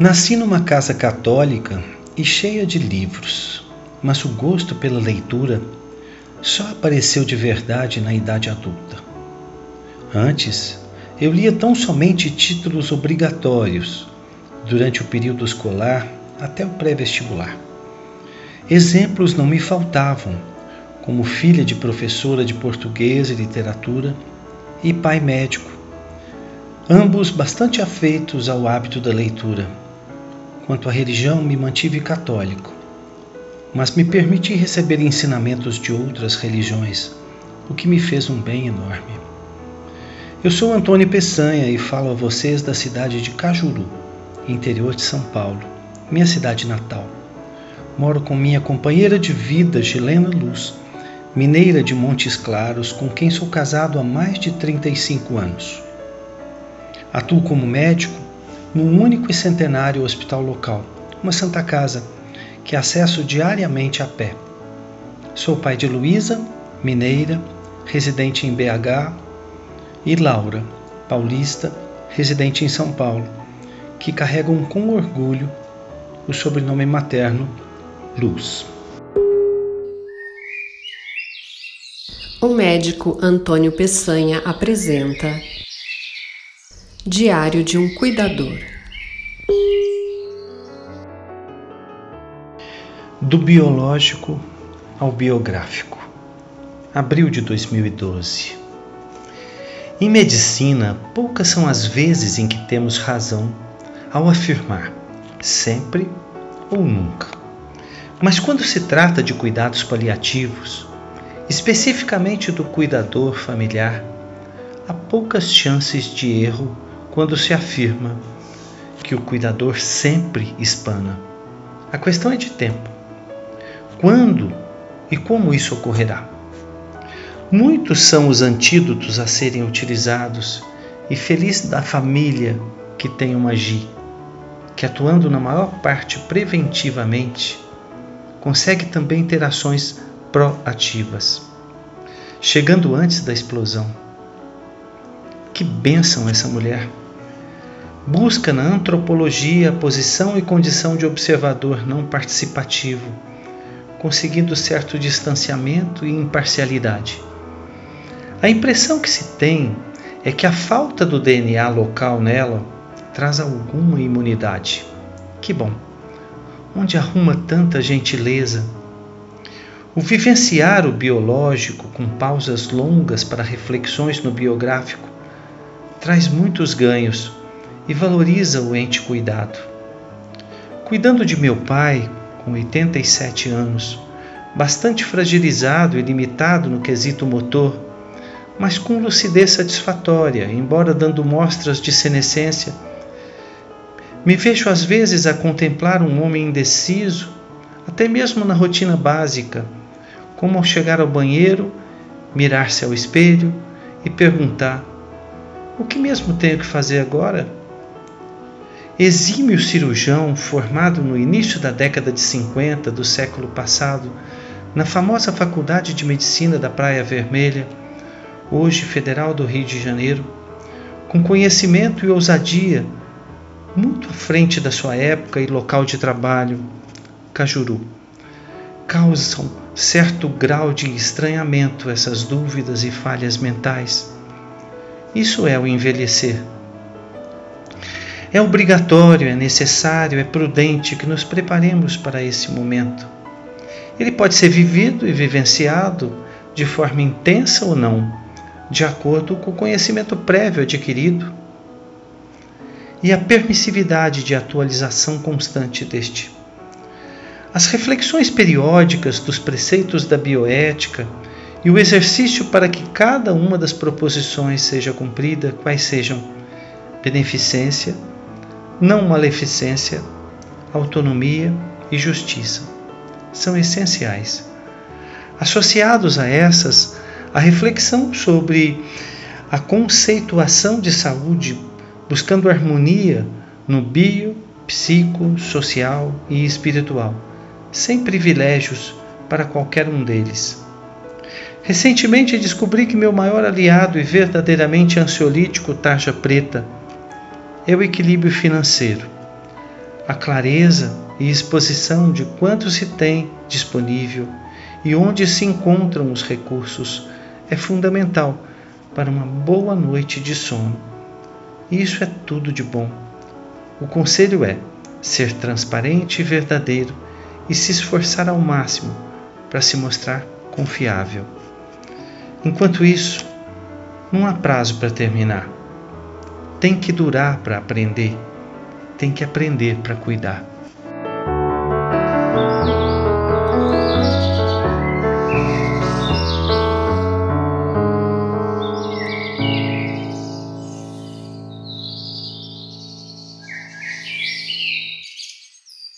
Nasci numa casa católica e cheia de livros, mas o gosto pela leitura só apareceu de verdade na idade adulta. Antes, eu lia tão somente títulos obrigatórios durante o período escolar até o pré-vestibular. Exemplos não me faltavam, como filha de professora de português e literatura e pai médico, ambos bastante afeitos ao hábito da leitura. Quanto à religião, me mantive católico, mas me permiti receber ensinamentos de outras religiões, o que me fez um bem enorme. Eu sou Antônio Peçanha e falo a vocês da cidade de Cajuru, interior de São Paulo, minha cidade natal. Moro com minha companheira de vida, Gilena Luz, mineira de Montes Claros, com quem sou casado há mais de 35 anos. Atuo como médico num único e centenário hospital local, uma Santa Casa, que acesso diariamente a pé. Sou pai de Luísa, mineira, residente em BH, e Laura, paulista, residente em São Paulo, que carregam com orgulho o sobrenome materno Luz. O médico Antônio Peçanha apresenta Diário de um Cuidador. Do biológico ao biográfico. Abril de 2012. Em medicina, poucas são as vezes em que temos razão ao afirmar sempre ou nunca. Mas quando se trata de cuidados paliativos, especificamente do cuidador familiar, há poucas chances de erro quando se afirma que o cuidador sempre espana. A questão é de tempo. Quando e como isso ocorrerá? Muitos são os antídotos a serem utilizados e feliz da família que tem uma GI, que atuando na maior parte preventivamente, consegue também ter ações proativas, chegando antes da explosão. Que bênção essa mulher! Busca na antropologia a posição e condição de observador não participativo, conseguindo certo distanciamento e imparcialidade a impressão que se tem é que a falta do DNA local nela traz alguma imunidade. Que bom! Onde arruma tanta gentileza? O vivenciar o biológico com pausas longas para reflexões no biográfico traz muitos ganhos e valoriza o ente cuidado. Cuidando de meu pai, com 87 anos, bastante fragilizado e limitado no quesito motor, mas com lucidez satisfatória, embora dando mostras de senescência. Me vejo às vezes a contemplar um homem indeciso, até mesmo na rotina básica, como ao chegar ao banheiro, mirar-se ao espelho e perguntar: o que mesmo tenho que fazer agora? Exímio cirurgião formado no início da década de 50 do século passado, na famosa Faculdade de Medicina da Praia Vermelha, hoje Federal do Rio de Janeiro, com conhecimento e ousadia, muito à frente da sua época e local de trabalho, Cajuru, causam certo grau de estranhamento essas dúvidas e falhas mentais. Isso é o envelhecer. É obrigatório, é necessário, é prudente que nos preparemos para esse momento. Ele pode ser vivido e vivenciado de forma intensa ou não, de acordo com o conhecimento prévio adquirido e a permissividade de atualização constante deste. As reflexões periódicas dos preceitos da bioética e o exercício para que cada uma das proposições seja cumprida, quais sejam beneficência, não maleficência, autonomia e justiça, são essenciais. Associados a essas, a reflexão sobre a conceituação de saúde, buscando harmonia no bio, psico, social e espiritual, sem privilégios para qualquer um deles. Recentemente descobri que meu maior aliado e verdadeiramente ansiolítico tarja preta é o equilíbrio financeiro. A clareza e exposição de quanto se tem disponível e onde se encontram os recursos é fundamental para uma boa noite de sono. Isso é tudo de bom. O conselho é ser transparente e verdadeiro e se esforçar ao máximo para se mostrar confiável. Enquanto isso, não há prazo para terminar. Tem que durar para aprender, tem que aprender para cuidar.